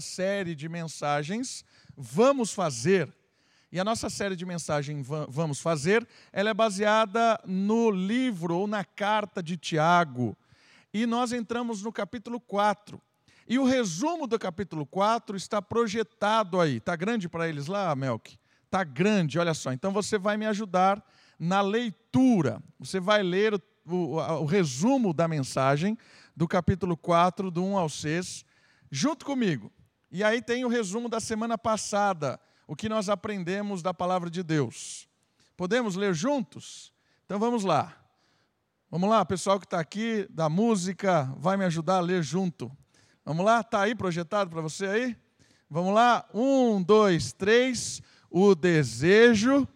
série de mensagens Vamos Fazer. E a nossa série de mensagens Vamos Fazer, ela é baseada no livro ou na carta de Tiago. E nós entramos no capítulo 4. E o resumo do capítulo 4 está projetado aí. Está grande para eles lá, Melk? Está grande, olha só. Então você vai me ajudar na leitura. Você vai ler o, o, o resumo da mensagem do capítulo 4, do 1 ao 6, junto comigo. E aí tem o resumo da semana passada, o que nós aprendemos da palavra de Deus. Podemos ler juntos? Então vamos lá. Vamos lá, pessoal que está aqui da música, vai me ajudar a ler junto. Vamos lá? Está aí projetado para você aí? Vamos lá? Um, dois, três. O desejo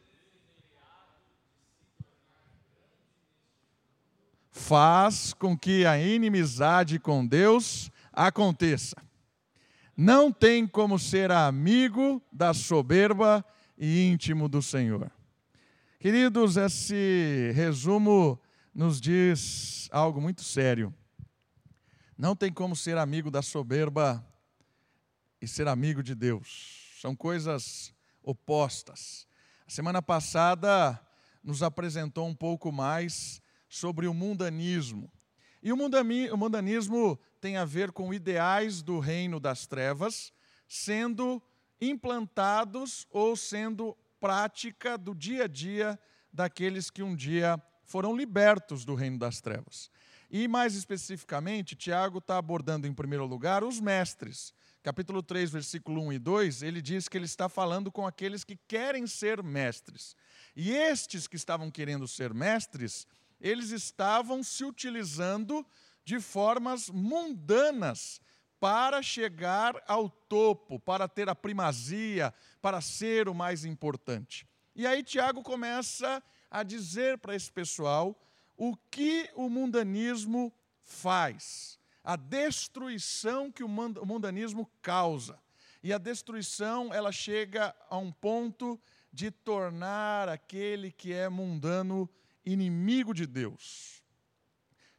faz com que a inimizade com Deus aconteça. Não tem como ser amigo da soberba e íntimo do Senhor. Queridos, esse resumo nos diz algo muito sério. Não tem como ser amigo da soberba e ser amigo de Deus. São coisas opostas. A semana passada nos apresentou um pouco mais sobre o mundanismo. E o mundanismo tem a ver com ideais do reino das trevas sendo implantados ou sendo prática do dia a dia daqueles que um dia foram libertos do reino das trevas. E mais especificamente, Tiago está abordando em primeiro lugar os mestres. Capítulo 3, versículo 1 e 2, ele diz que ele está falando com aqueles que querem ser mestres. E estes que estavam querendo ser mestres, eles estavam se utilizando de formas mundanas para chegar ao topo, para ter a primazia, para ser o mais importante. E aí Tiago começa a dizer para esse pessoal o que o mundanismo faz, a destruição que o mundanismo causa. E a destruição, ela chega a um ponto de tornar aquele que é mundano inimigo de Deus.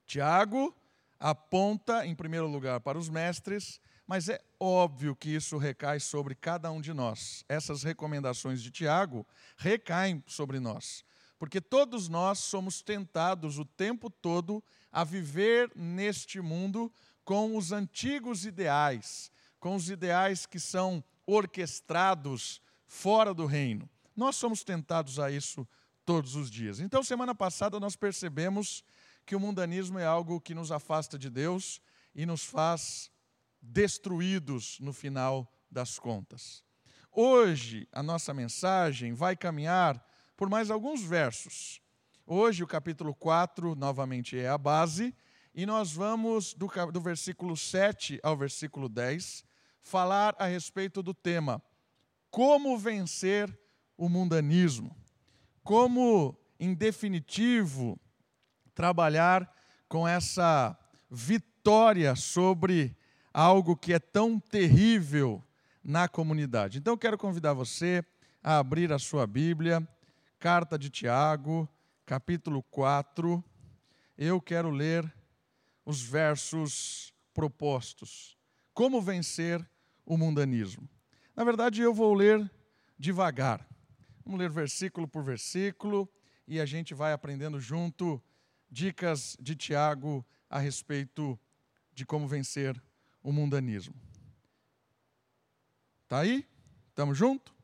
Tiago aponta, em primeiro lugar, para os mestres, mas é óbvio que isso recai sobre cada um de nós. Essas recomendações de Tiago recaem sobre nós, porque todos nós somos tentados o tempo todo a viver neste mundo com os antigos ideais, com os ideais que são orquestrados fora do reino. Nós somos tentados a isso todos os dias. Então, semana passada nós percebemos que o mundanismo é algo que nos afasta de Deus e nos faz destruídos no final das contas. Hoje, a nossa mensagem vai caminhar por mais alguns versos. Hoje, o capítulo 4, novamente, é a base, e nós vamos, do, do versículo 7 ao versículo 10, falar a respeito do tema: Como vencer o mundanismo como, em definitivo, trabalhar com essa vitória sobre algo que é tão terrível na comunidade. Então, quero convidar você a abrir a sua Bíblia, carta de Tiago, capítulo 4. Eu quero ler os versos propostos. Como vencer o mundanismo? Na verdade, eu vou ler devagar. Vamos ler versículo por versículo e a gente vai aprendendo junto dicas de Tiago a respeito de como vencer o mundanismo. Tá aí? Estamos junto?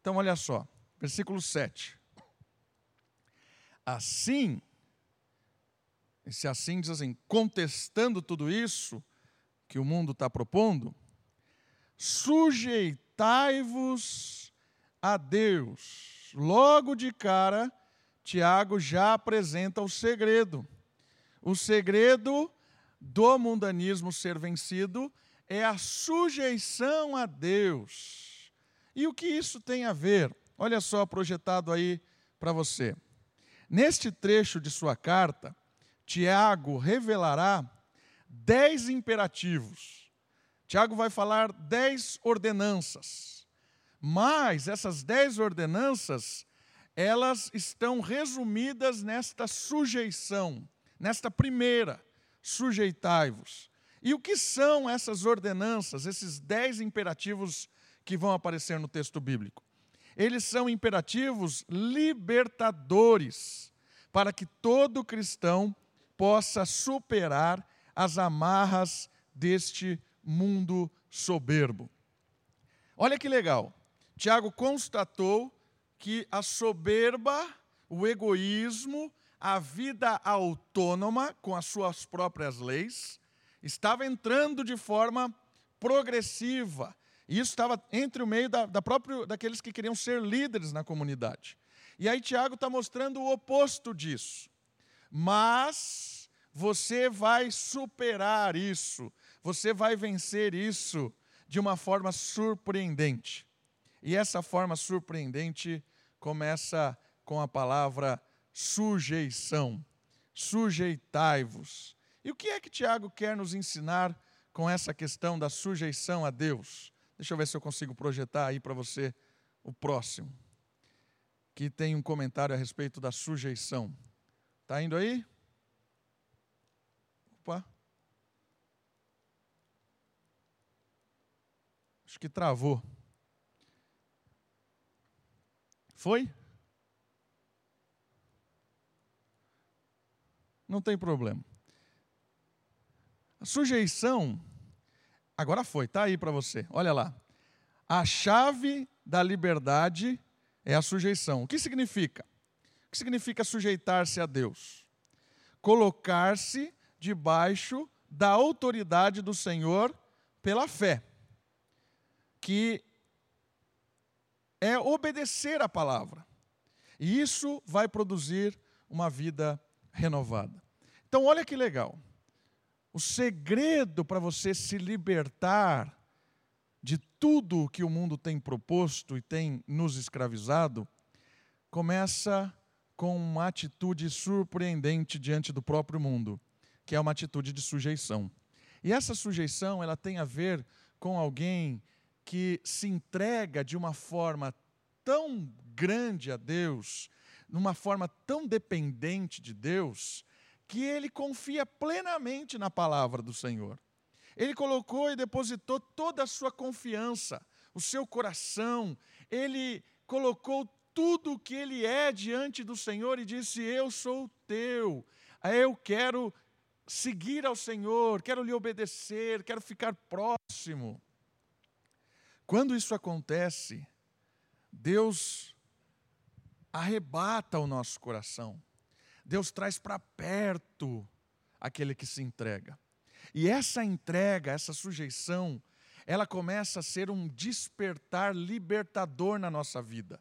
Então olha só, versículo 7. Assim, esse assim diz assim, contestando tudo isso que o mundo está propondo, sujeitai-vos a Deus. Logo de cara, Tiago já apresenta o segredo. O segredo do mundanismo ser vencido é a sujeição a Deus. E o que isso tem a ver? Olha só projetado aí para você. Neste trecho de sua carta, Tiago revelará dez imperativos. Tiago vai falar dez ordenanças mas essas dez ordenanças, elas estão resumidas nesta sujeição, nesta primeira, sujeitai-vos. E o que são essas ordenanças, esses dez imperativos que vão aparecer no texto bíblico? Eles são imperativos libertadores, para que todo cristão possa superar as amarras deste mundo soberbo. Olha que legal. Tiago constatou que a soberba, o egoísmo, a vida autônoma com as suas próprias leis, estava entrando de forma progressiva. E isso estava entre o meio da, da próprio, daqueles que queriam ser líderes na comunidade. E aí Tiago está mostrando o oposto disso. Mas você vai superar isso, você vai vencer isso de uma forma surpreendente. E essa forma surpreendente começa com a palavra sujeição. Sujeitai-vos. E o que é que Tiago quer nos ensinar com essa questão da sujeição a Deus? Deixa eu ver se eu consigo projetar aí para você o próximo, que tem um comentário a respeito da sujeição. Está indo aí? Opa. Acho que travou. Foi? Não tem problema. A sujeição, agora foi, está aí para você. Olha lá. A chave da liberdade é a sujeição. O que significa? O que significa sujeitar-se a Deus? Colocar-se debaixo da autoridade do Senhor pela fé, que é obedecer a palavra. E isso vai produzir uma vida renovada. Então, olha que legal. O segredo para você se libertar de tudo que o mundo tem proposto e tem nos escravizado começa com uma atitude surpreendente diante do próprio mundo, que é uma atitude de sujeição. E essa sujeição, ela tem a ver com alguém que se entrega de uma forma tão grande a Deus, numa forma tão dependente de Deus, que ele confia plenamente na palavra do Senhor. Ele colocou e depositou toda a sua confiança, o seu coração, ele colocou tudo o que ele é diante do Senhor e disse: Eu sou teu, eu quero seguir ao Senhor, quero lhe obedecer, quero ficar próximo. Quando isso acontece, Deus arrebata o nosso coração. Deus traz para perto aquele que se entrega. E essa entrega, essa sujeição, ela começa a ser um despertar libertador na nossa vida.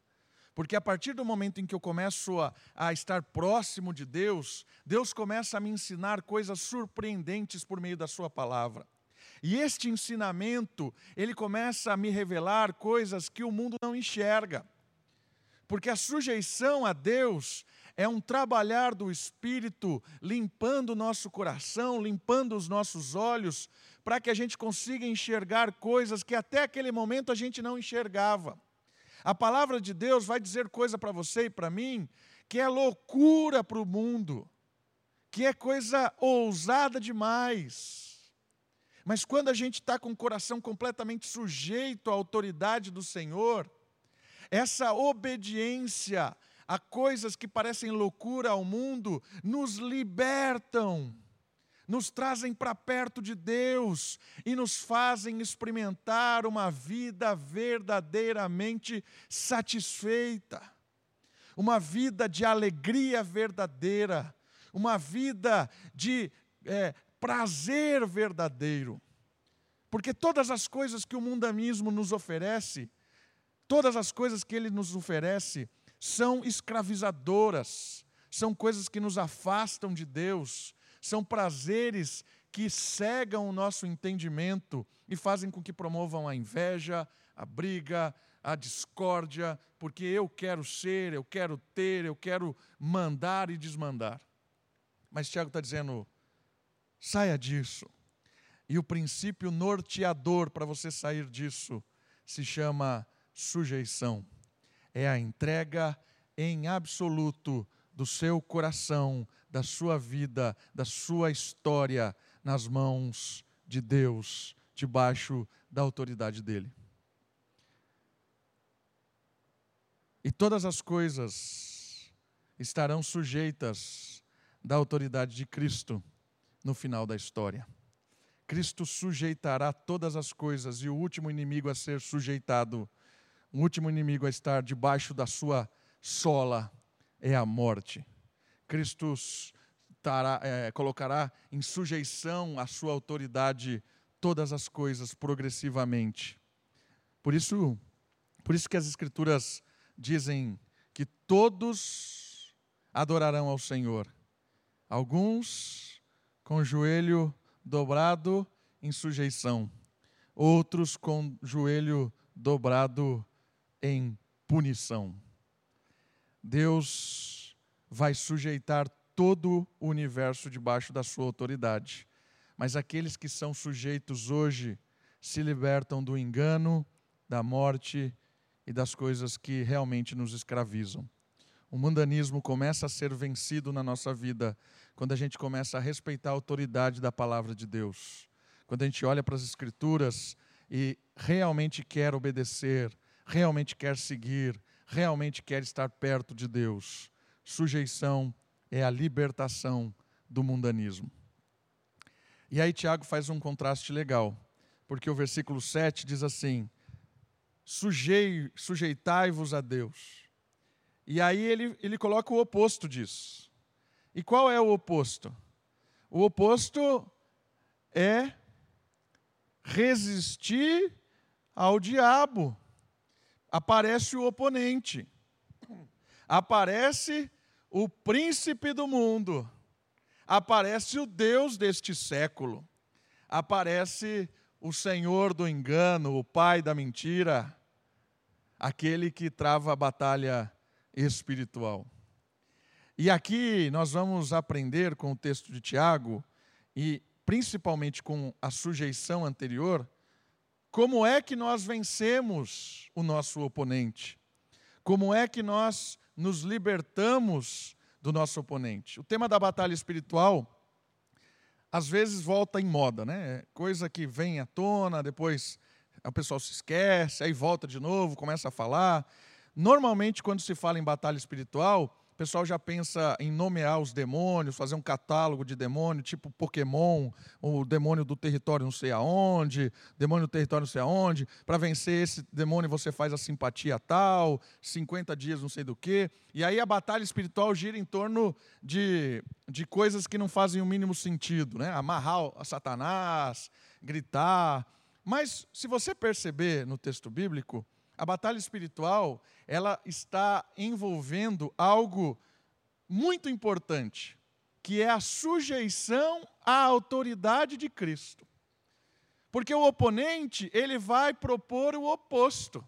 Porque a partir do momento em que eu começo a, a, estar próximo de Deus, Deus começa a me ensinar coisas surpreendentes por meio da Sua palavra. E este ensinamento, ele começa a me revelar coisas que o mundo não enxerga. Porque a sujeição a Deus, é um trabalhar do Espírito, limpando o nosso coração, limpando os nossos olhos, para que a gente consiga enxergar coisas que até aquele momento a gente não enxergava. A palavra de Deus vai dizer coisa para você e para mim que é loucura para o mundo, que é coisa ousada demais. Mas quando a gente está com o coração completamente sujeito à autoridade do Senhor, essa obediência a coisas que parecem loucura ao mundo, nos libertam, nos trazem para perto de Deus e nos fazem experimentar uma vida verdadeiramente satisfeita, uma vida de alegria verdadeira, uma vida de é, prazer verdadeiro. Porque todas as coisas que o mundanismo nos oferece, todas as coisas que ele nos oferece, são escravizadoras, são coisas que nos afastam de Deus, são prazeres que cegam o nosso entendimento e fazem com que promovam a inveja, a briga, a discórdia, porque eu quero ser, eu quero ter, eu quero mandar e desmandar. Mas Tiago está dizendo: saia disso. E o princípio norteador para você sair disso se chama sujeição é a entrega em absoluto do seu coração, da sua vida, da sua história nas mãos de Deus, debaixo da autoridade dele. E todas as coisas estarão sujeitas da autoridade de Cristo no final da história. Cristo sujeitará todas as coisas e o último inimigo a ser sujeitado, o último inimigo a estar debaixo da sua sola é a morte. Cristo tará, é, colocará em sujeição a sua autoridade todas as coisas progressivamente. Por isso, por isso que as escrituras dizem que todos adorarão ao Senhor. Alguns com o joelho dobrado em sujeição, outros com o joelho dobrado em punição. Deus vai sujeitar todo o universo debaixo da sua autoridade. Mas aqueles que são sujeitos hoje se libertam do engano, da morte e das coisas que realmente nos escravizam. O mundanismo começa a ser vencido na nossa vida quando a gente começa a respeitar a autoridade da palavra de Deus. Quando a gente olha para as Escrituras e realmente quer obedecer, realmente quer seguir, realmente quer estar perto de Deus. Sujeição é a libertação do mundanismo. E aí Tiago faz um contraste legal, porque o versículo 7 diz assim: Sujei, sujeitai-vos a Deus. E aí ele, ele coloca o oposto disso. E qual é o oposto? O oposto é resistir ao diabo. Aparece o oponente. Aparece o príncipe do mundo. Aparece o Deus deste século. Aparece o senhor do engano, o pai da mentira, aquele que trava a batalha espiritual. E aqui nós vamos aprender com o texto de Tiago, e principalmente com a sujeição anterior, como é que nós vencemos o nosso oponente, como é que nós nos libertamos do nosso oponente. O tema da batalha espiritual às vezes volta em moda, né? Coisa que vem à tona, depois o pessoal se esquece, aí volta de novo, começa a falar. Normalmente, quando se fala em batalha espiritual, o pessoal já pensa em nomear os demônios, fazer um catálogo de demônio, tipo Pokémon, o demônio do território não sei aonde, demônio do território não sei aonde. Para vencer esse demônio você faz a simpatia tal, 50 dias não sei do que. E aí a batalha espiritual gira em torno de, de coisas que não fazem o mínimo sentido, né? Amarrar a Satanás, gritar. Mas se você perceber no texto bíblico, a batalha espiritual, ela está envolvendo algo muito importante, que é a sujeição à autoridade de Cristo. Porque o oponente, ele vai propor o oposto.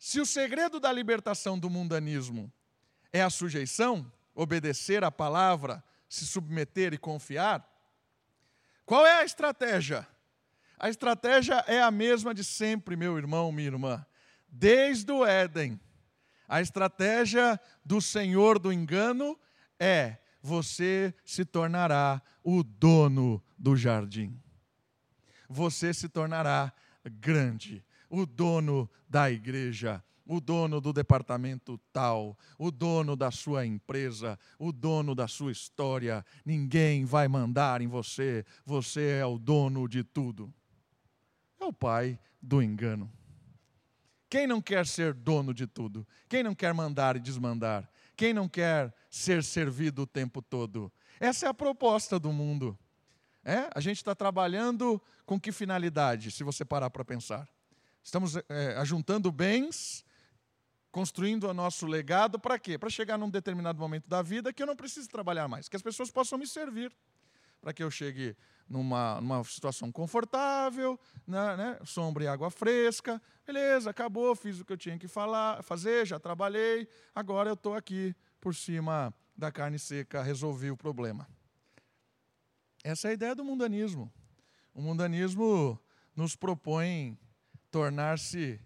Se o segredo da libertação do mundanismo é a sujeição, obedecer à palavra, se submeter e confiar, qual é a estratégia? A estratégia é a mesma de sempre, meu irmão, minha irmã. Desde o Éden, a estratégia do Senhor do engano é: você se tornará o dono do jardim. Você se tornará grande, o dono da igreja, o dono do departamento tal, o dono da sua empresa, o dono da sua história. Ninguém vai mandar em você, você é o dono de tudo o pai do engano. Quem não quer ser dono de tudo? Quem não quer mandar e desmandar? Quem não quer ser servido o tempo todo? Essa é a proposta do mundo. É? A gente está trabalhando com que finalidade, se você parar para pensar? Estamos é, ajuntando bens, construindo o nosso legado para quê? Para chegar num determinado momento da vida que eu não preciso trabalhar mais, que as pessoas possam me servir, para que eu chegue numa, numa situação confortável, né, né, sombra e água fresca. Beleza, acabou, fiz o que eu tinha que falar, fazer, já trabalhei, agora eu estou aqui por cima da carne seca, resolvi o problema. Essa é a ideia do mundanismo. O mundanismo nos propõe tornar-se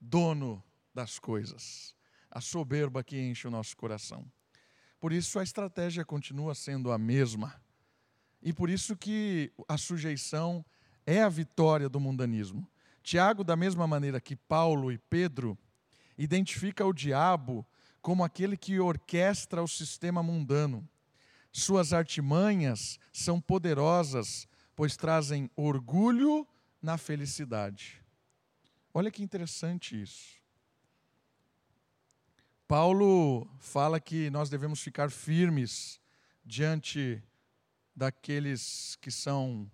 dono das coisas, a soberba que enche o nosso coração. Por isso a estratégia continua sendo a mesma E por isso que a sujeição é a vitória do mundanismo. Tiago, da mesma maneira que Paulo e Pedro, identifica o diabo como aquele que orquestra o sistema mundano. Suas artimanhas são poderosas, pois trazem orgulho na felicidade. Olha que interessante isso. Paulo fala que nós devemos ficar firmes diante daqueles que são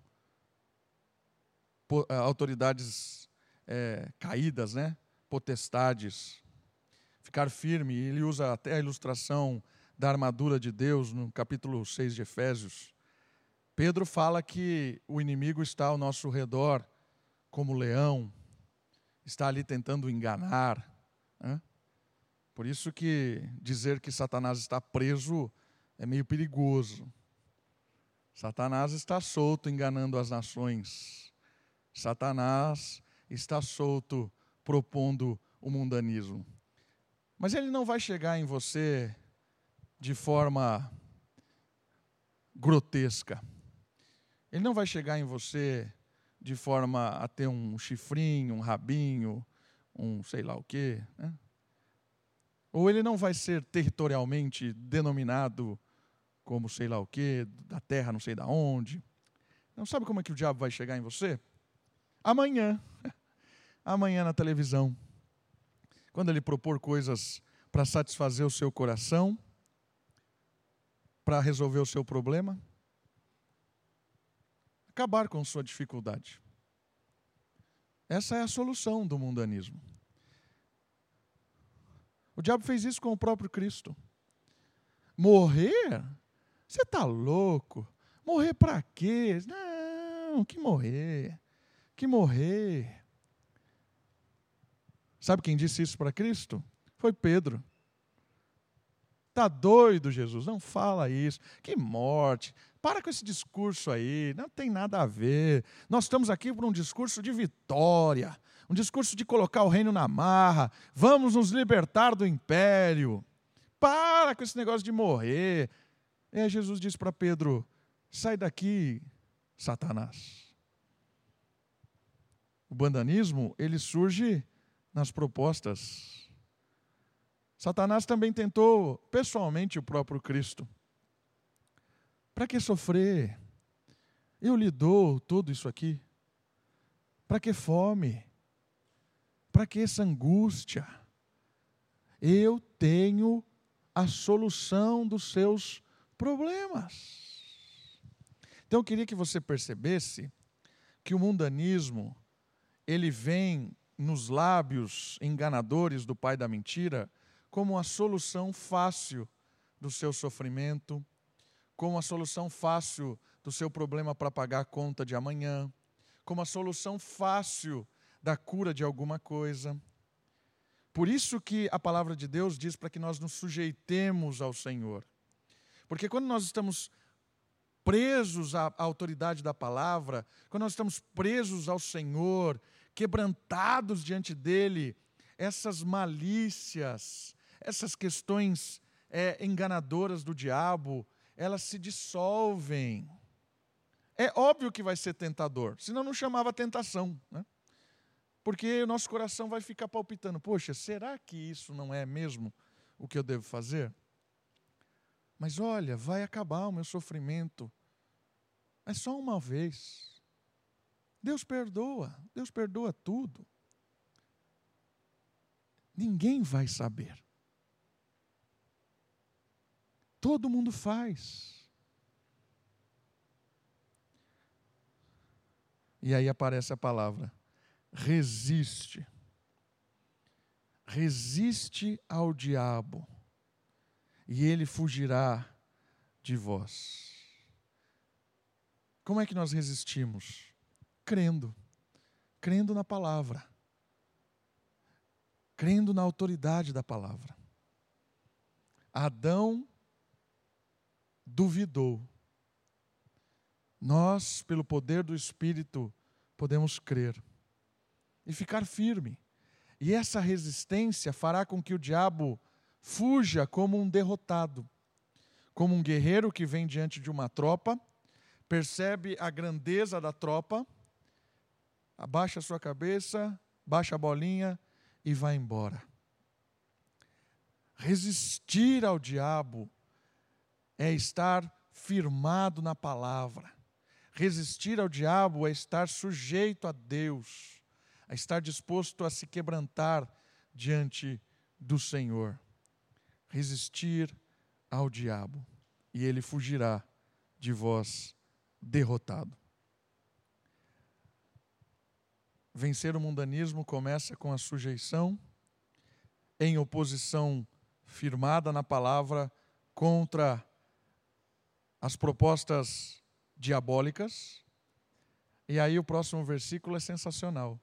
eh, autoridades é, caídas, né? potestades. Ficar firme, ele usa até a ilustração da armadura de Deus no capítulo 6 de Efésios. Pedro fala que o inimigo está ao nosso redor como leão, está ali tentando enganar. Né? Por isso que dizer que Satanás está preso é meio perigoso. Satanás está solto enganando as nações. Satanás está solto propondo o mundanismo. Mas ele não vai chegar em você de forma grotesca. Ele não vai chegar em você de forma a ter um chifrinho, um rabinho, um sei lá o quê. Né? Ou ele não vai ser territorialmente denominado como sei lá o quê, da terra não sei da onde. Não sabe como é que o diabo vai chegar em você? Amanhã. Amanhã na televisão. Quando ele propor coisas para satisfazer o seu coração, para resolver o seu problema, acabar com sua dificuldade. Essa é a solução do mundanismo. O diabo fez isso com o próprio Cristo. Morrer você está louco? Morrer para quê? Não, que morrer. Que morrer. Sabe quem disse isso para Cristo? Foi Pedro. Tá doido, Jesus? Não fala isso. Que morte. Para com esse discurso aí. Não tem nada a ver. Nós estamos aqui por um discurso de vitória. Um discurso de colocar o reino na marra. Vamos nos libertar do império. Para com esse negócio de morrer. Aí Jesus disse para Pedro: sai daqui, Satanás. O bandanismo, ele surge nas propostas. Satanás também tentou pessoalmente o próprio Cristo. Para que sofrer? Eu lhe dou tudo isso aqui. Para que fome? Para que essa angústia? Eu tenho a solução dos seus problemas. Então eu queria que você percebesse que o mundanismo ele vem nos lábios enganadores do pai da mentira como a solução fácil do seu sofrimento, como a solução fácil do seu problema para pagar a conta de amanhã, como a solução fácil da cura de alguma coisa. Por isso que a palavra de Deus diz para que nós nos sujeitemos ao Senhor. Porque quando nós estamos presos à autoridade da palavra, quando nós estamos presos ao Senhor, quebrantados diante dEle, essas malícias, essas questões é, enganadoras do diabo, elas se dissolvem. É óbvio que vai ser tentador, senão não chamava tentação, né? Porque o nosso coração vai ficar palpitando: poxa, será que isso não é mesmo o que eu devo fazer? Mas olha, vai acabar o meu sofrimento. É só uma vez. Deus perdoa, Deus perdoa tudo. Ninguém vai saber. Todo mundo faz. E aí aparece a palavra: resiste. Resiste ao diabo e ele fugirá de vós. Como é que nós resistimos? Crendo, crendo na palavra, crendo na autoridade da palavra. Adão duvidou. Nós, pelo poder do Espírito, podemos crer e ficar firme. E essa resistência fará com que o diabo Fuja como um derrotado, como um guerreiro que vem diante de uma tropa, percebe a grandeza da tropa, abaixa a sua cabeça, baixa a bolinha e vai embora. Resistir ao diabo é estar firmado na palavra. Resistir ao diabo é estar sujeito a Deus, a estar disposto a se quebrantar diante do Senhor. Resistir ao diabo, e ele fugirá de vós derrotado. Vencer o mundanismo começa com a sujeição, em oposição firmada na palavra contra as propostas diabólicas. E aí o próximo versículo é sensacional.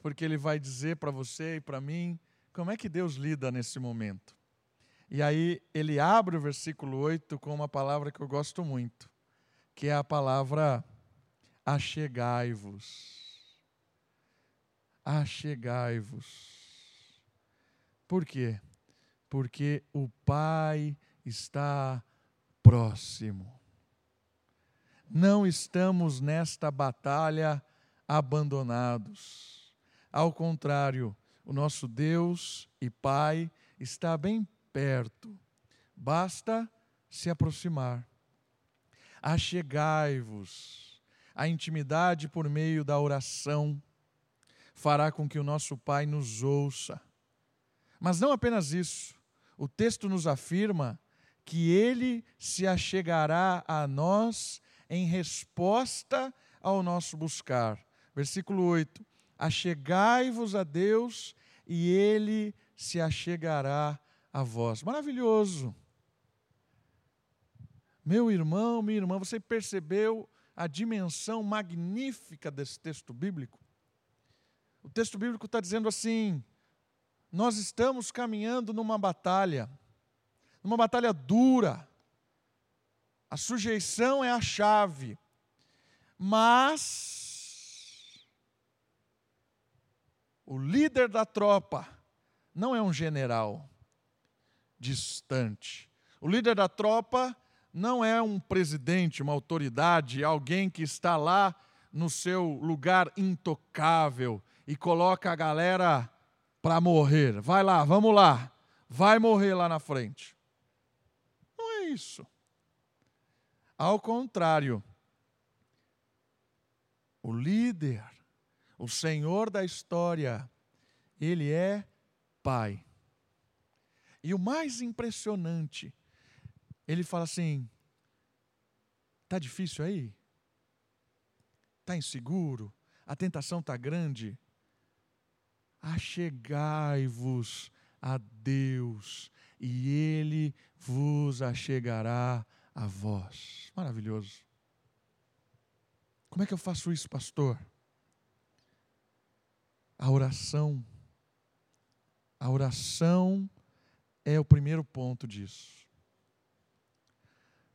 Porque ele vai dizer para você e para mim como é que Deus lida nesse momento. E aí ele abre o versículo 8 com uma palavra que eu gosto muito, que é a palavra achegai-vos. Achegai-vos. Por quê? Porque o Pai está próximo. Não estamos nesta batalha abandonados. Ao contrário, o nosso Deus e Pai está bem perto. Basta se aproximar. Achegai-vos. A intimidade por meio da oração fará com que o nosso Pai nos ouça. Mas não apenas isso. O texto nos afirma que ele se achegará a nós em resposta ao nosso buscar. Versículo 8: Achegai-vos a Deus e ele se achegará a vós. Maravilhoso. Meu irmão, minha irmã, você percebeu a dimensão magnífica desse texto bíblico? O texto bíblico está dizendo assim: nós estamos caminhando numa batalha numa batalha dura. A sujeição é a chave. Mas o líder da tropa não é um general distante. O líder da tropa não é um presidente, uma autoridade, alguém que está lá no seu lugar intocável e coloca a galera para morrer. Vai lá, vamos lá. Vai morrer lá na frente isso. Ao contrário, o líder, o Senhor da história, ele é Pai. E o mais impressionante, ele fala assim: está difícil aí? Está inseguro? A tentação está grande? Achegai-vos a Deus e Ele vos achegará a vós. Maravilhoso. Como é que eu faço isso, pastor? A oração. A oração é o primeiro ponto disso.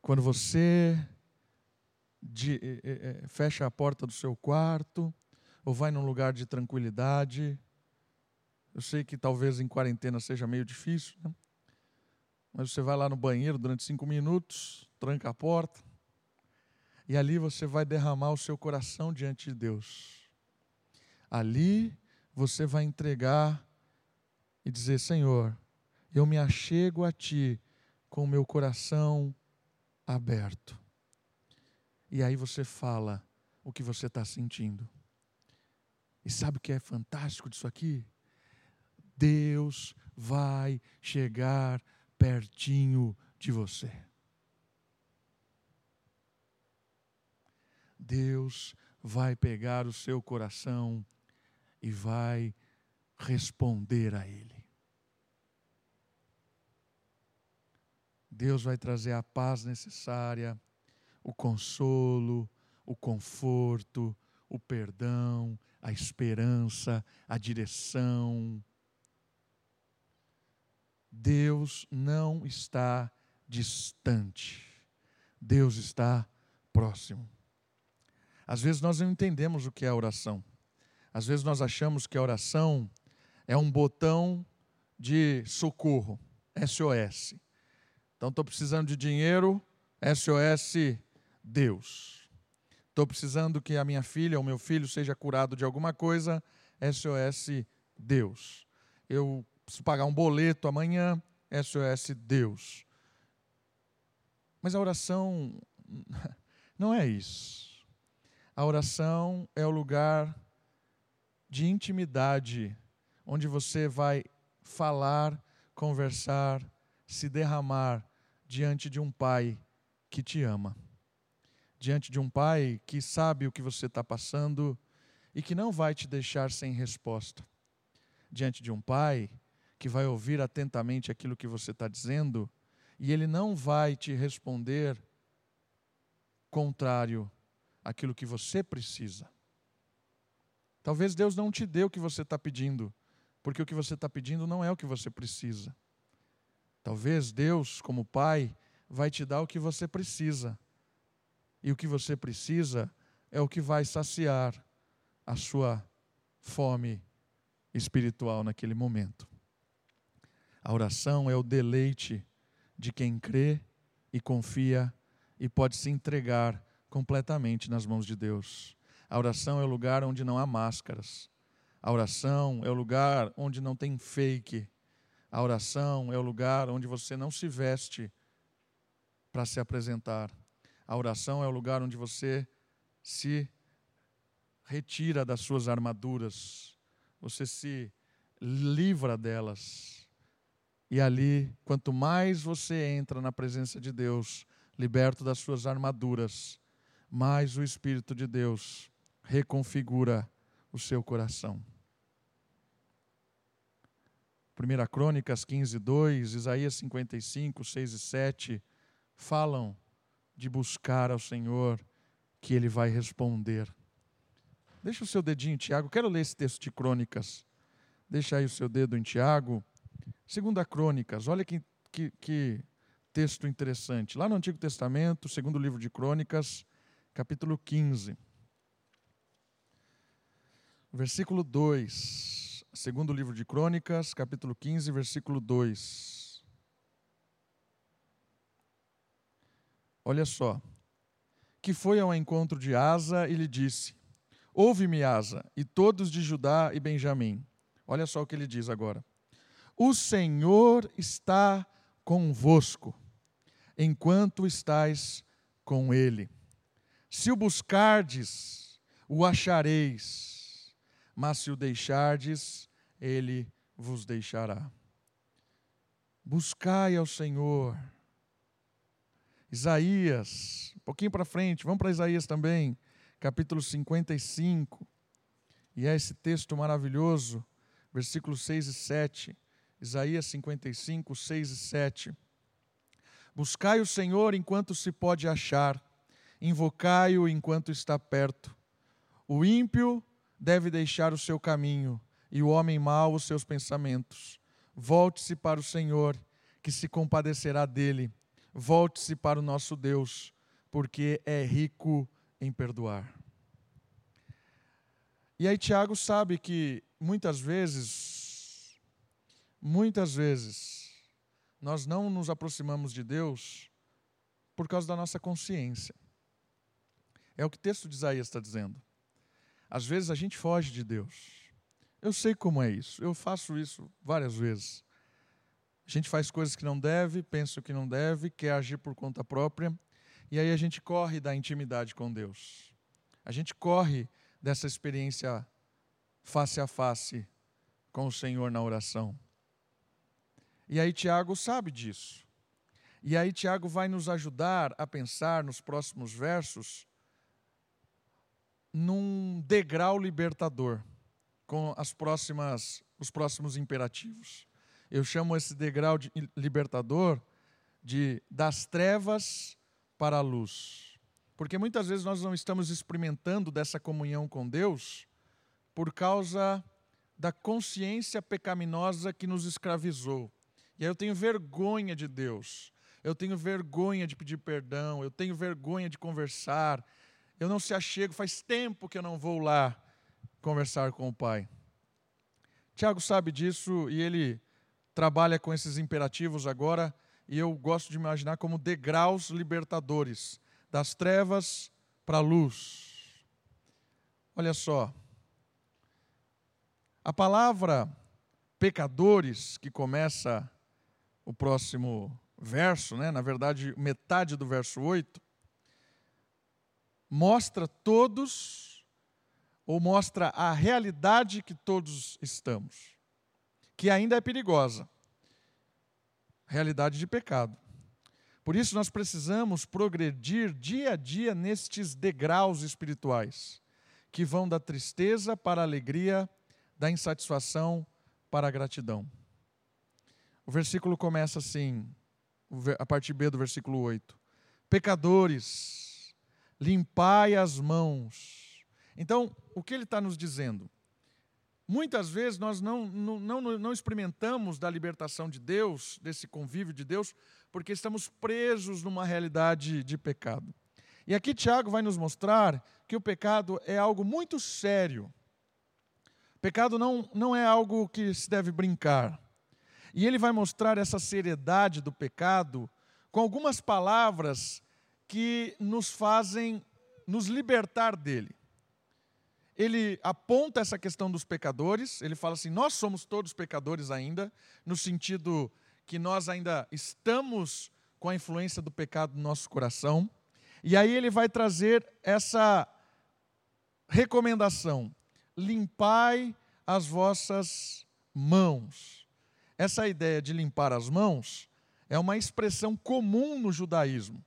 Quando você de, é, é, fecha a porta do seu quarto, ou vai num lugar de tranquilidade, eu sei que talvez em quarentena seja meio difícil, né? mas você vai lá no banheiro durante cinco minutos, tranca a porta, e ali você vai derramar o seu coração diante de Deus. Ali você vai entregar e dizer: Senhor, eu me achego a Ti com o meu coração aberto. E aí você fala o que você está sentindo. E sabe o que é fantástico disso aqui? Deus vai chegar pertinho de você. Deus vai pegar o seu coração e vai responder a Ele. Deus vai trazer a paz necessária, o consolo, o conforto, o perdão, a esperança, a direção, Deus não está distante. Deus está próximo. Às vezes nós não entendemos o que é oração. Às vezes nós achamos que a oração é um botão de socorro, SOS. Então estou precisando de dinheiro, SOS Deus. Estou precisando que a minha filha ou meu filho seja curado de alguma coisa, SOS Deus. Eu preciso pagar um boleto amanhã, SOS Deus. Mas a oração não é isso. A oração é o lugar de intimidade, onde você vai falar, conversar, se derramar diante de um pai que te ama. Diante de um pai que sabe o que você está passando e que não vai te deixar sem resposta. Diante de um pai que vai ouvir atentamente aquilo que você está dizendo e ele não vai te responder contrário àquilo que você precisa. Talvez Deus não te dê o que você está pedindo, porque o que você está pedindo não é o que você precisa. Talvez Deus, como Pai, vai te dar o que você precisa. E o que você precisa é o que vai saciar a sua fome espiritual naquele momento. A oração é o deleite de quem crê e confia e pode se entregar completamente nas mãos de Deus. A oração é o lugar onde não há máscaras. A oração é o lugar onde não tem fake. A oração é o lugar onde você não se veste para se apresentar. A oração é o lugar onde você se retira das suas armaduras, você se livra delas e ali, quanto mais você entra na presença de Deus, liberto das suas armaduras, mais o Espírito de Deus reconfigura o seu coração. 1 Crônicas 15, 2, Isaías 55, 6 e 7 falam de buscar ao Senhor, que Ele vai responder. Deixa o seu dedinho em Tiago, quero ler esse texto de Crônicas. Deixa aí o seu dedo em Tiago. Segunda Crônicas, olha que, que, que texto interessante. Lá no Antigo Testamento, segundo livro de Crônicas, capítulo 15. Versículo 2. Segundo livro de Crônicas, capítulo 15, versículo 2. Olha só. Que foi ao encontro de Asa e lhe disse: Ouve-me, Asa, e todos de Judá e Benjamim. Olha só o que ele diz agora. O Senhor está convosco, enquanto estais com Ele. Se o buscardes, o achareis, mas se o deixardes, Ele vos deixará. Buscai ao Senhor. Isaías, um pouquinho para frente, vamos para Isaías também, capítulo 55. E é esse texto maravilhoso, versículos 6 e 7. Isaías 55, 6 e 7. Buscai o Senhor enquanto se pode achar, invocai-o enquanto está perto. O ímpio deve deixar o seu caminho, e o homem mau os seus pensamentos. Volte-se para o Senhor, que se compadecerá dele. Volte-se para o nosso Deus, porque é rico em perdoar. E aí Tiago sabe que muitas vezes Muitas vezes, nós não nos aproximamos de Deus por causa da nossa consciência. É o que o texto de Isaías está dizendo. Às vezes a gente foge de Deus. Eu sei como é isso, eu faço isso várias vezes. A gente faz coisas que não deve, pensa o que não deve, quer agir por conta própria, e aí a gente corre da intimidade com Deus. A gente corre dessa experiência face a face com o Senhor na oração. E aí Tiago sabe disso. E aí Tiago vai nos ajudar a pensar nos próximos versos num degrau libertador com as próximas os próximos imperativos. Eu chamo esse degrau de libertador de das trevas para a luz. Porque muitas vezes nós não estamos experimentando dessa comunhão com Deus por causa da consciência pecaminosa que nos escravizou e aí eu tenho vergonha de Deus. Eu tenho vergonha de pedir perdão, eu tenho vergonha de conversar. Eu não se achego, faz tempo que eu não vou lá conversar com o Pai. Tiago sabe disso e ele trabalha com esses imperativos agora, e eu gosto de imaginar como degraus libertadores das trevas para a luz. Olha só, a palavra pecadores, que começa o próximo verso, né? na verdade, metade do verso 8, mostra todos, ou mostra a realidade que todos estamos, que ainda é perigosa realidade de pecado. Por isso, nós precisamos progredir dia a dia nestes degraus espirituais, que vão da tristeza para a alegria, da insatisfação para a gratidão. O versículo começa assim, a parte B do versículo 8: Pecadores, limpai as mãos. Então, o que ele está nos dizendo? Muitas vezes nós não, não, não, não, experimentamos da libertação de Deus, desse convívio de Deus, porque estamos presos numa realidade de pecado. E aqui Tiago vai nos mostrar que o pecado é algo muito sério. Pecado não, não é algo que se deve brincar. E ele vai mostrar essa seriedade do pecado com algumas palavras que nos fazem nos libertar dele. Ele aponta essa questão dos pecadores, ele fala assim: nós somos todos pecadores ainda, no sentido que nós ainda estamos com a influência do pecado no nosso coração. E aí ele vai trazer essa recomendação: limpai as vossas mãos. Essa ideia de limpar as mãos é uma expressão comum no judaísmo,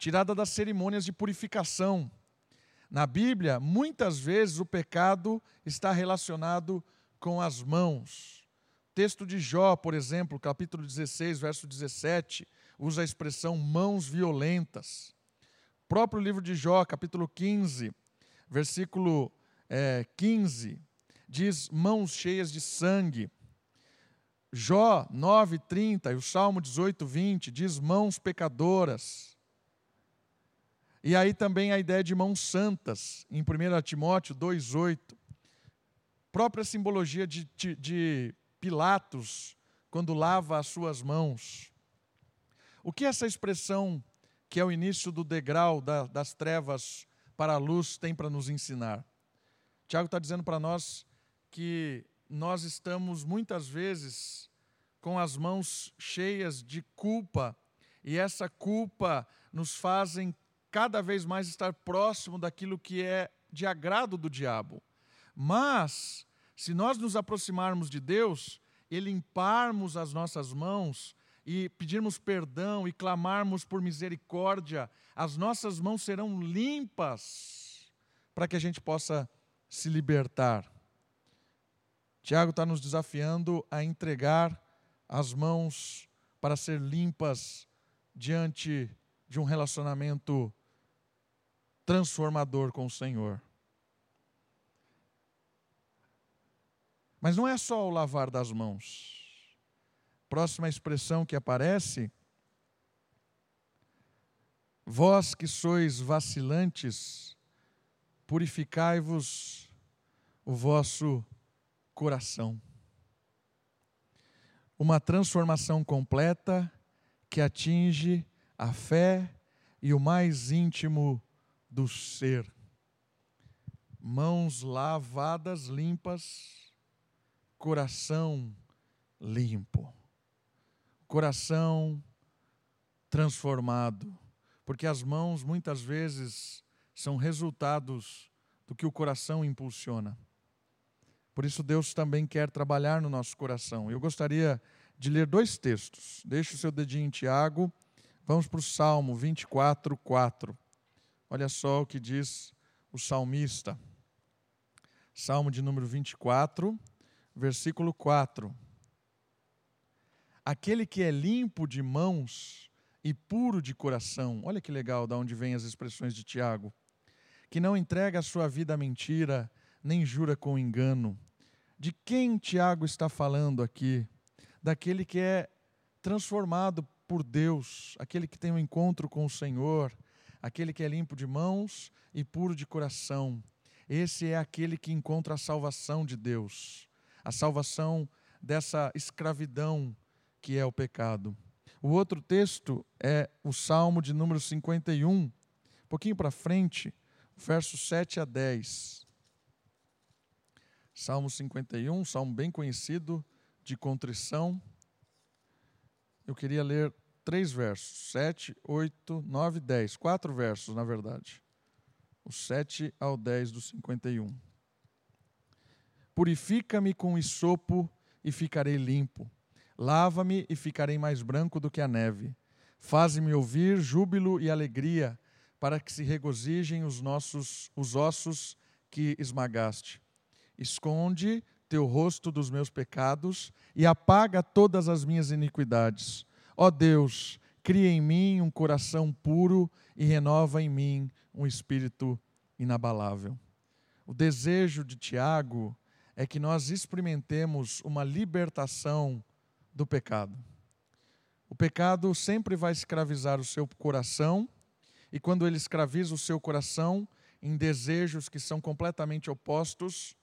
tirada das cerimônias de purificação. Na Bíblia, muitas vezes o pecado está relacionado com as mãos. Texto de Jó, por exemplo, capítulo 16, verso 17, usa a expressão mãos violentas. O próprio livro de Jó, capítulo 15, versículo é, 15, diz mãos cheias de sangue. Jó 9:30 e o Salmo 18:20 diz mãos pecadoras. E aí também a ideia de mãos santas, em 1 Timóteo 2:8. Própria simbologia de, de, de Pilatos quando lava as suas mãos. O que essa expressão, que é o início do degrau da, das trevas para a luz, tem para nos ensinar? Tiago está dizendo para nós que nós estamos muitas vezes com as mãos cheias de culpa, e essa culpa nos fazem cada vez mais estar próximo daquilo que é de agrado do diabo. Mas, se nós nos aproximarmos de Deus e limparmos as nossas mãos, e pedirmos perdão e clamarmos por misericórdia, as nossas mãos serão limpas para que a gente possa se libertar. Tiago está nos desafiando a entregar as mãos para ser limpas diante de um relacionamento transformador com o Senhor. Mas não é só o lavar das mãos. Próxima expressão que aparece: Vós que sois vacilantes, purificai-vos o vosso coração. Uma transformação completa que atinge a fé e o mais íntimo do ser. Mãos lavadas, limpas, coração limpo. Coração transformado. Porque as mãos muitas vezes são resultados do que o coração impulsiona. Por isso, Deus também quer trabalhar no nosso coração. Eu gostaria de ler dois textos. Deixe o seu dedinho em Tiago. Vamos para o Salmo 24, 4. Olha só o que diz o salmista. Salmo de número 24, versículo 4. Aquele que é limpo de mãos e puro de coração, olha que legal da onde vêm as expressões de Tiago, que não entrega a sua vida à mentira, nem jura com engano. De quem Tiago está falando aqui? Daquele que é transformado por Deus, aquele que tem um encontro com o Senhor, aquele que é limpo de mãos e puro de coração. Esse é aquele que encontra a salvação de Deus, a salvação dessa escravidão que é o pecado. O outro texto é o Salmo de número 51, pouquinho para frente, versos 7 a 10. Salmo 51, salmo bem conhecido de contrição. Eu queria ler três versos: 7, 8, 9, 10. Quatro versos, na verdade. O 7 ao 10 do 51. Purifica-me com isopo e ficarei limpo. Lava-me e ficarei mais branco do que a neve. Faze-me ouvir júbilo e alegria, para que se regozijem os nossos os ossos que esmagaste. Esconde teu rosto dos meus pecados e apaga todas as minhas iniquidades. Ó Deus, cria em mim um coração puro e renova em mim um espírito inabalável. O desejo de Tiago é que nós experimentemos uma libertação do pecado. O pecado sempre vai escravizar o seu coração, e quando ele escraviza o seu coração em desejos que são completamente opostos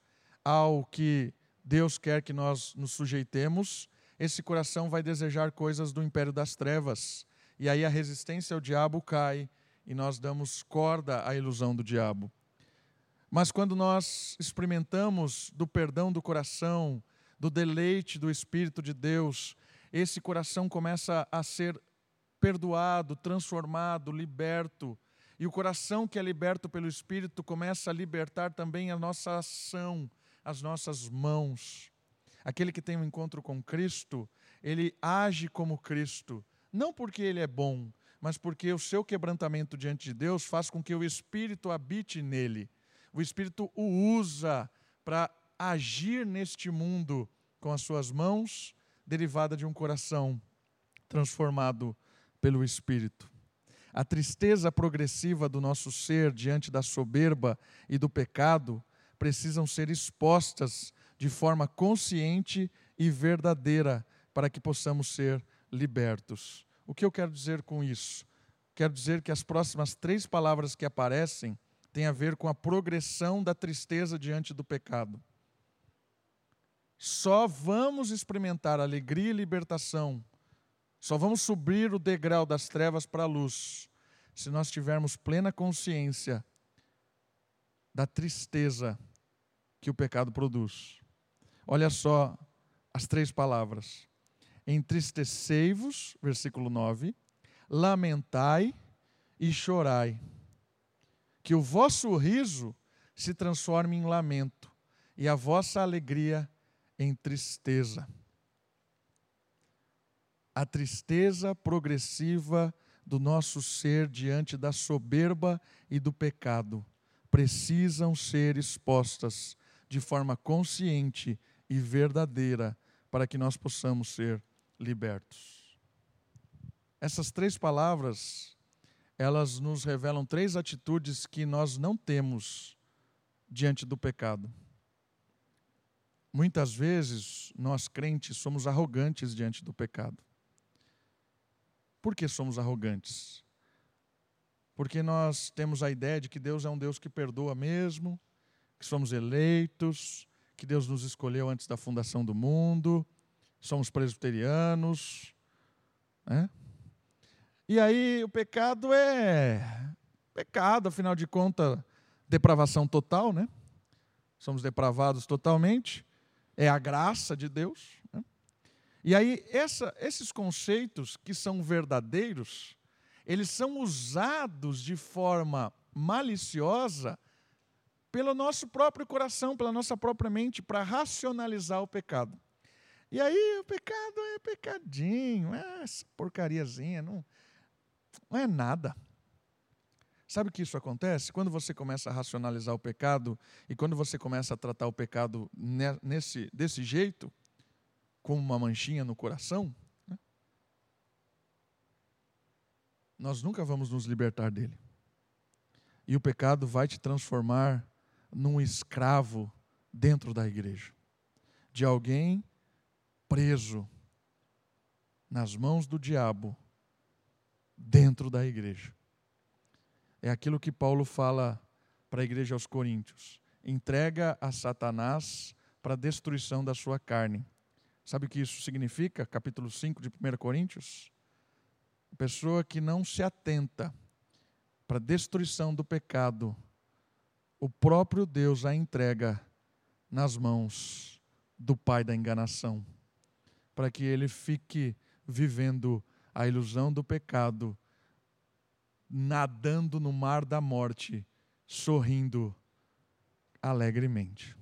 ao que Deus quer que nós nos sujeitemos, esse coração vai desejar coisas do império das trevas. E aí a resistência ao diabo cai e nós damos corda à ilusão do diabo. Mas quando nós experimentamos do perdão do coração, do deleite do Espírito de Deus, esse coração começa a ser perdoado, transformado, liberto. E o coração que é liberto pelo Espírito começa a libertar também a nossa ação, as nossas mãos. Aquele que tem um encontro com Cristo, ele age como Cristo, não porque ele é bom, mas porque o seu quebrantamento diante de Deus faz com que o Espírito habite nele. O Espírito o usa para agir neste mundo com as suas mãos, derivada de um coração transformado pelo Espírito. A tristeza progressiva do nosso ser diante da soberba e do pecado precisam ser expostas de forma consciente e verdadeira para que possamos ser libertos. O que eu quero dizer com isso? Quero dizer que as próximas três palavras que aparecem têm a ver com a progressão da tristeza diante do pecado. Só vamos experimentar alegria e libertação, só vamos subir o degrau das trevas para a luz, se nós tivermos plena consciência da tristeza que o pecado produz. Olha só as três palavras: entristecei-vos, versículo 9, lamentai e chorai. Que o vosso riso se transforme em lamento e a vossa alegria em tristeza. A tristeza progressiva do nosso ser diante da soberba e do pecado precisam ser expostas de forma consciente e verdadeira para que nós possamos ser libertos. Essas três palavras, elas nos revelam três atitudes que nós não temos diante do pecado. Muitas vezes, nós crentes somos arrogantes diante do pecado. Por que somos arrogantes? Porque nós temos a ideia de que Deus é um Deus que perdoa mesmo, que somos eleitos, que Deus nos escolheu antes da fundação do mundo, somos presbiterianos. Né? E aí o pecado é pecado, afinal de contas, depravação total, né? Somos depravados totalmente é a graça de Deus. Né? E aí, essa, esses conceitos que são verdadeiros, eles são usados de forma maliciosa pelo nosso próprio coração, pela nossa própria mente, para racionalizar o pecado. E aí, o pecado é pecadinho, é essa porcariazinha, não, não é nada. Sabe que isso acontece? Quando você começa a racionalizar o pecado e quando você começa a tratar o pecado nesse, desse jeito, como uma manchinha no coração, né? nós nunca vamos nos libertar dele. E o pecado vai te transformar num escravo dentro da igreja, de alguém preso nas mãos do diabo dentro da igreja. É aquilo que Paulo fala para a igreja aos Coríntios: entrega a Satanás para a destruição da sua carne. Sabe o que isso significa? Capítulo 5 de 1 Coríntios. Pessoa que não se atenta para a destruição do pecado, o próprio Deus a entrega nas mãos do pai da enganação, para que ele fique vivendo a ilusão do pecado, nadando no mar da morte, sorrindo alegremente.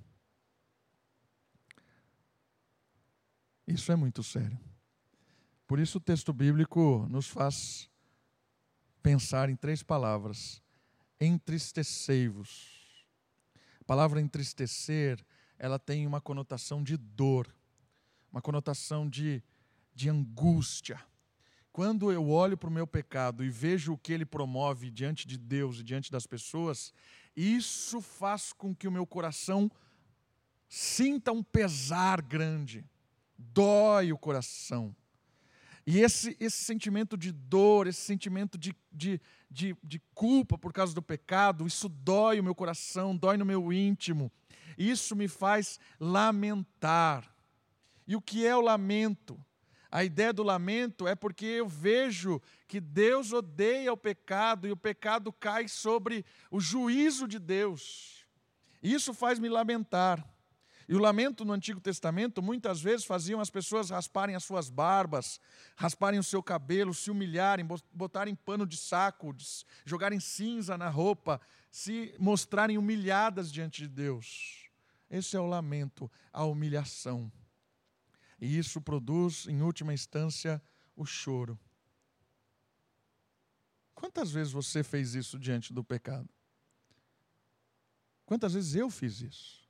Isso é muito sério. Por isso o texto bíblico nos faz pensar em três palavras: entristecei-vos. Palavra entristecer, ela tem uma conotação de dor, uma conotação de, de angústia. Quando eu olho para o meu pecado e vejo o que ele promove diante de Deus e diante das pessoas, isso faz com que o meu coração sinta um pesar grande, dói o coração. E esse, esse sentimento de dor, esse sentimento de, de, de, de, culpa por causa do pecado, isso dói o meu coração, dói no meu íntimo. Isso me faz lamentar. E o que é o lamento? A ideia do lamento é porque eu vejo que Deus odeia o pecado e o pecado cai sobre o juízo de Deus. Isso faz me lamentar. E o lamento no Antigo Testamento muitas vezes faziam as pessoas rasparem as suas barbas, rasparem o seu cabelo, se humilharem, botarem pano de saco, jogarem cinza na roupa, se mostrarem humilhadas diante de Deus. Esse é o lamento, a humilhação. E isso produz, em última instância, o choro. Quantas vezes você fez isso diante do pecado? Quantas vezes eu fiz isso?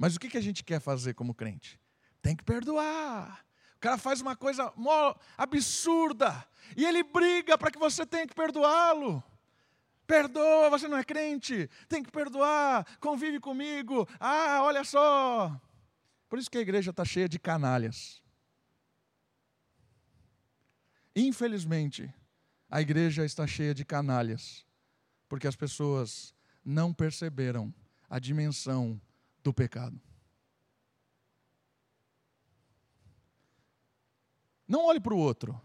Mas o que, que a gente quer fazer como crente? Tem que perdoar. O cara faz uma coisa absurda e ele briga para que você tenha que perdoá-lo. Perdoa, você não é crente, tem que perdoar, convive comigo. Ah, olha só. Por isso que a igreja está cheia de canalhas. Infelizmente, a igreja está cheia de canalhas, porque as pessoas não perceberam a dimensão do pecado. Não olhe para o outro,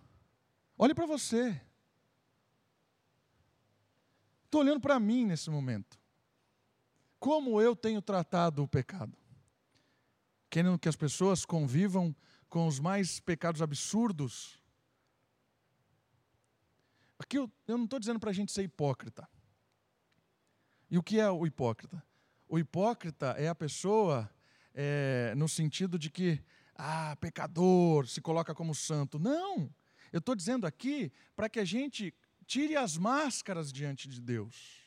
olhe para você. Estou olhando para mim nesse momento. Como eu tenho tratado o pecado? Querendo que as pessoas convivam com os mais pecados absurdos. Aqui eu, eu não estou dizendo para a gente ser hipócrita. E o que é o hipócrita? O hipócrita é a pessoa é, no sentido de que, ah, pecador, se coloca como santo. Não! Eu estou dizendo aqui para que a gente tire as máscaras diante de Deus.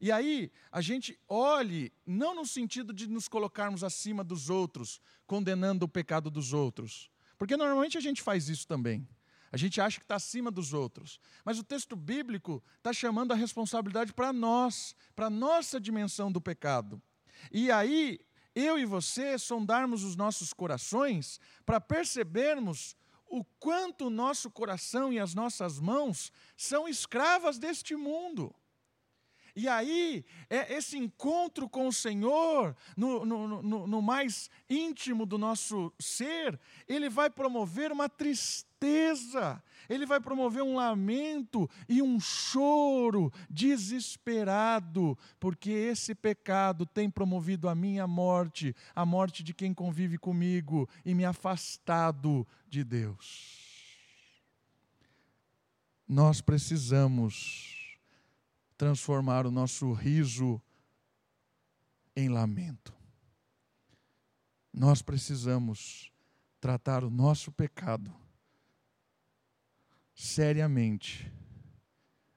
E aí, a gente olhe, não no sentido de nos colocarmos acima dos outros, condenando o pecado dos outros, porque normalmente a gente faz isso também. A gente acha que está acima dos outros. Mas o texto bíblico está chamando a responsabilidade para nós, para a nossa dimensão do pecado. E aí, eu e você sondarmos os nossos corações para percebermos o quanto o nosso coração e as nossas mãos são escravas deste mundo. E aí, é esse encontro com o Senhor, no, no, no, no, mais íntimo do nosso ser, ele vai promover uma tristeza, ele vai promover um lamento e um choro desesperado, porque esse pecado tem promovido a minha morte, a morte de quem convive comigo e me afastado de Deus. Nós precisamos transformar o nosso riso em lamento. Nós precisamos tratar o nosso pecado seriamente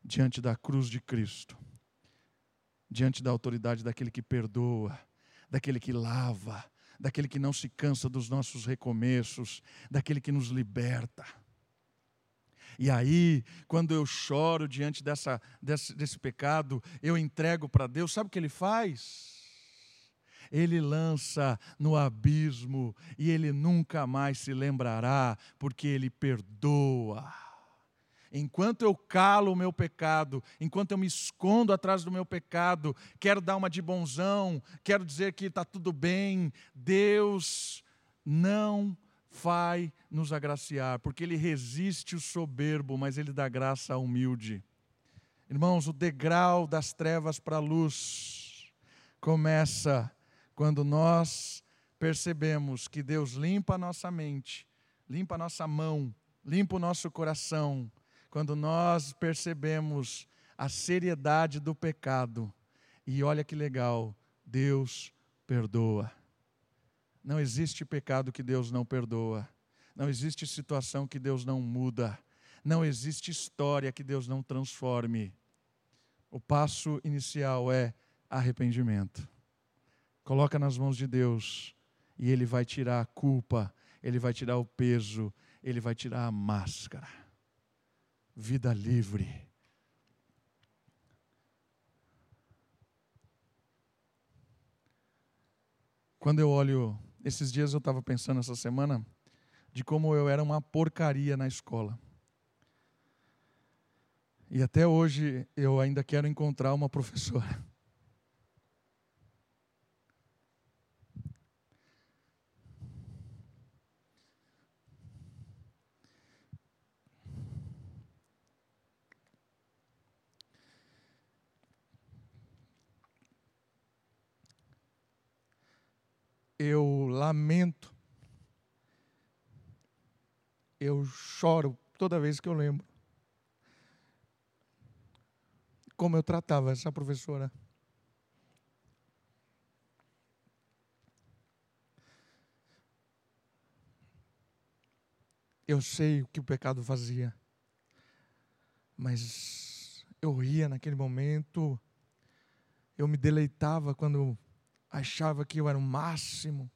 diante da cruz de Cristo, diante da autoridade daquele que perdoa, daquele que lava, daquele que não se cansa dos nossos recomeços, daquele que nos liberta. E aí, quando eu choro diante dessa, desse, desse pecado, eu entrego para Deus, sabe o que Ele faz? Ele lança no abismo e Ele nunca mais se lembrará, porque Ele perdoa. Enquanto eu calo o meu pecado, enquanto eu me escondo atrás do meu pecado, quero dar uma de bonzão, quero dizer que está tudo bem, Deus não vai nos agraciar, porque Ele resiste o soberbo, mas Ele dá graça ao humilde. Irmãos, o degrau das trevas para a luz começa quando nós percebemos que Deus limpa a nossa mente, limpa a nossa mão, limpa o nosso coração, quando nós percebemos a seriedade do pecado. E olha que legal, Deus perdoa. Não existe pecado que Deus não perdoa. Não existe situação que Deus não muda. Não existe história que Deus não transforme. O passo inicial é arrependimento. Coloca nas mãos de Deus e Ele vai tirar a culpa, Ele vai tirar o peso, Ele vai tirar a máscara. Vida livre. Quando eu olho, esses dias eu estava pensando essa semana, de como eu era uma porcaria na escola. E até hoje eu ainda quero encontrar uma professora. Eu lamento, eu choro toda vez que eu lembro como eu tratava essa professora. Eu sei o que o pecado fazia, mas eu ria naquele momento, eu me deleitava quando achava que eu era o máximo.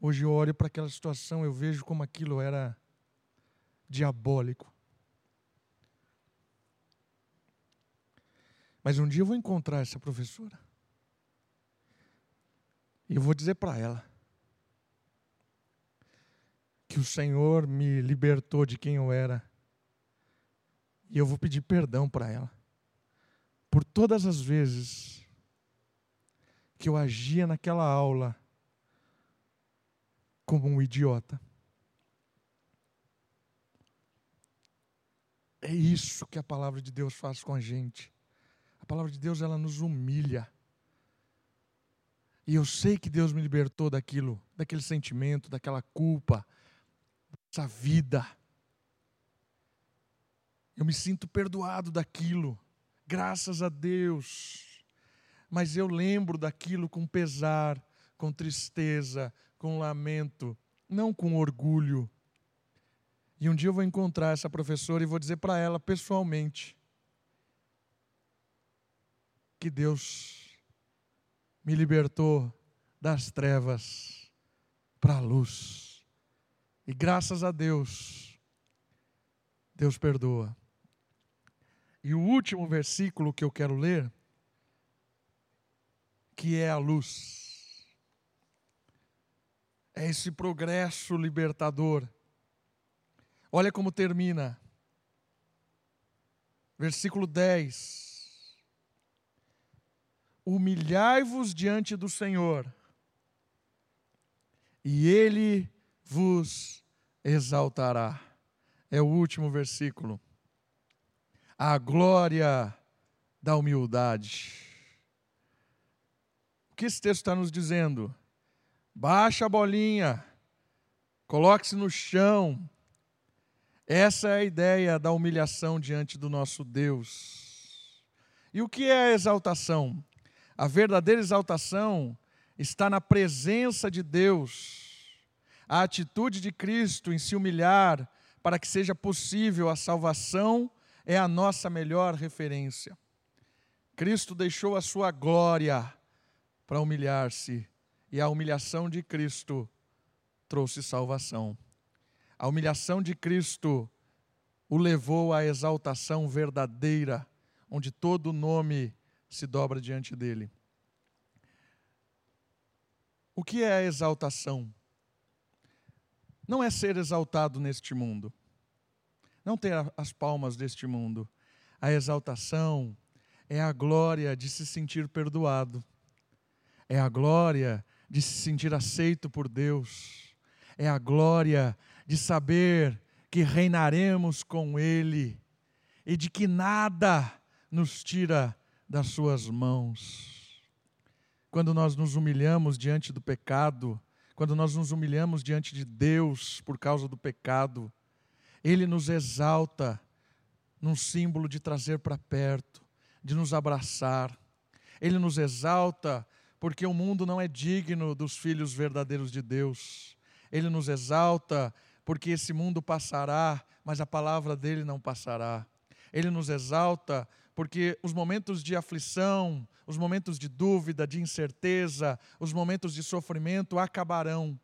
Hoje eu olho para aquela situação, eu vejo como aquilo era diabólico. Mas um dia eu vou encontrar essa professora. E eu vou dizer para ela que o Senhor me libertou de quem eu era. E eu vou pedir perdão para ela por todas as vezes que eu agia naquela aula como um idiota. É isso que a palavra de Deus faz com a gente palavra de Deus ela nos humilha. E eu sei que Deus me libertou daquilo, daquele sentimento, daquela culpa, dessa vida. Eu me sinto perdoado daquilo, graças a Deus. Mas eu lembro daquilo com pesar, com tristeza, com lamento, não com orgulho. E um dia eu vou encontrar essa professora e vou dizer para ela pessoalmente: que Deus me libertou das trevas para a luz. E graças a Deus, Deus perdoa. E o último versículo que eu quero ler, que é a luz, é esse progresso libertador. Olha como termina. Versículo 10 humilhai-vos diante do Senhor, e Ele vos exaltará. É o último versículo. A glória da humildade. O que esse texto está nos dizendo? Baixa a bolinha, coloque-se no chão. Essa é a ideia da humilhação diante do nosso Deus. E o que é a exaltação? A verdadeira exaltação está na presença de Deus. A atitude de Cristo em se humilhar para que seja possível a salvação é a nossa melhor referência. Cristo deixou a sua glória para humilhar-se, e a humilhação de Cristo trouxe salvação. A humilhação de Cristo o levou à exaltação verdadeira, onde todo nome se dobra diante dele. O que é a exaltação? Não é ser exaltado neste mundo, não ter as palmas deste mundo. A exaltação é a glória de se sentir perdoado, é a glória de se sentir aceito por Deus, é a glória de saber que reinaremos com Ele e de que nada nos tira das suas mãos. Quando nós nos humilhamos diante do pecado, quando nós nos humilhamos diante de Deus por causa do pecado, Ele nos exalta num símbolo de trazer para perto, de nos abraçar. Ele nos exalta porque o mundo não é digno dos filhos verdadeiros de Deus. Ele nos exalta porque esse mundo passará, mas a palavra dele não passará. Ele nos exalta porque os momentos de aflição, os momentos de dúvida, de incerteza, os momentos de sofrimento acabarão,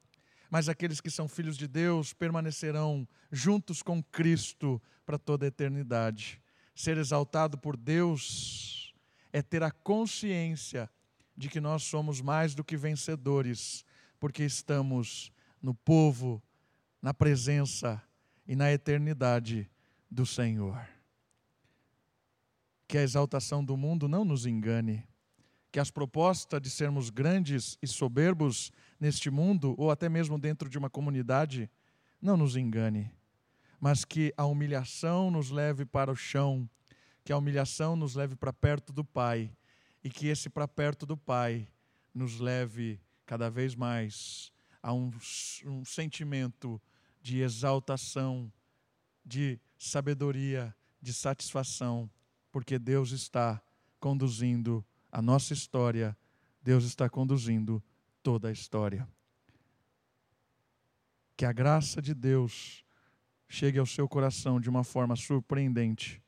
mas aqueles que são filhos de Deus permanecerão juntos com Cristo para toda a eternidade. Ser exaltado por Deus é ter a consciência de que nós somos mais do que vencedores, porque estamos no povo, na presença e na eternidade do Senhor. Que a exaltação do mundo não nos engane, que as propostas de sermos grandes e soberbos neste mundo, ou até mesmo dentro de uma comunidade, não nos engane, mas que a humilhação nos leve para o chão, que a humilhação nos leve para perto do Pai, e que esse para perto do Pai nos leve cada vez mais a um, um sentimento de exaltação, de sabedoria, de satisfação porque Deus está conduzindo a nossa história, Deus está conduzindo toda a história. Que a graça de Deus chegue ao seu coração de uma forma surpreendente,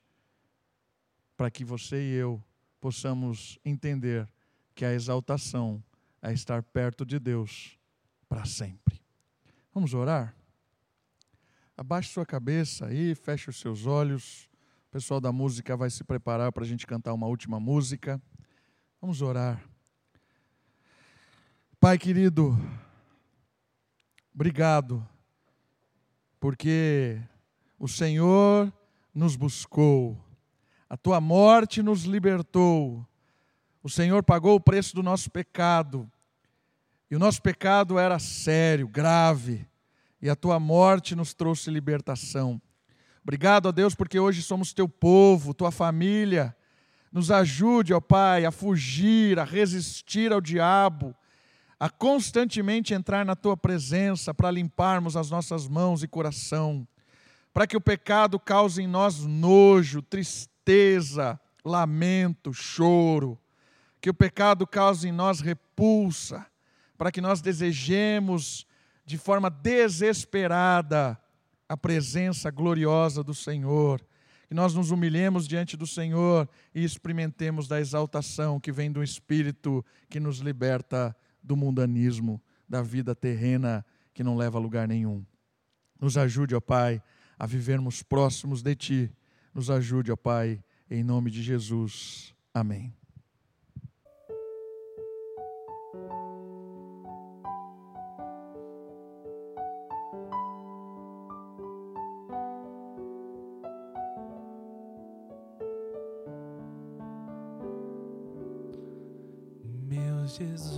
para que você e eu possamos entender que a exaltação é estar perto de Deus para sempre. Vamos orar? Abaixe sua cabeça aí, feche os seus olhos pessoal da música vai se preparar para a gente cantar uma última música. Vamos orar. Pai querido, obrigado, porque o Senhor nos buscou, a tua morte nos libertou, o Senhor pagou o preço do nosso pecado, e o nosso pecado era sério, grave, e a tua morte nos trouxe libertação. Obrigado, ó Deus, porque hoje somos teu povo, tua família. Nos ajude, ó Pai, a fugir, a resistir ao diabo, a constantemente entrar na tua presença para limparmos as nossas mãos e coração, para que o pecado cause em nós nojo, tristeza, lamento, choro, que o pecado cause em nós repulsa, para que nós desejemos de forma desesperada a presença gloriosa do Senhor, que nós nos humilhemos diante do Senhor e experimentemos da exaltação que vem do Espírito que nos liberta do mundanismo, da vida terrena que não leva a lugar nenhum. Nos ajude, ó Pai, a vivermos próximos de Ti. Nos ajude, ó Pai, em nome de Jesus. Amém. Jesus,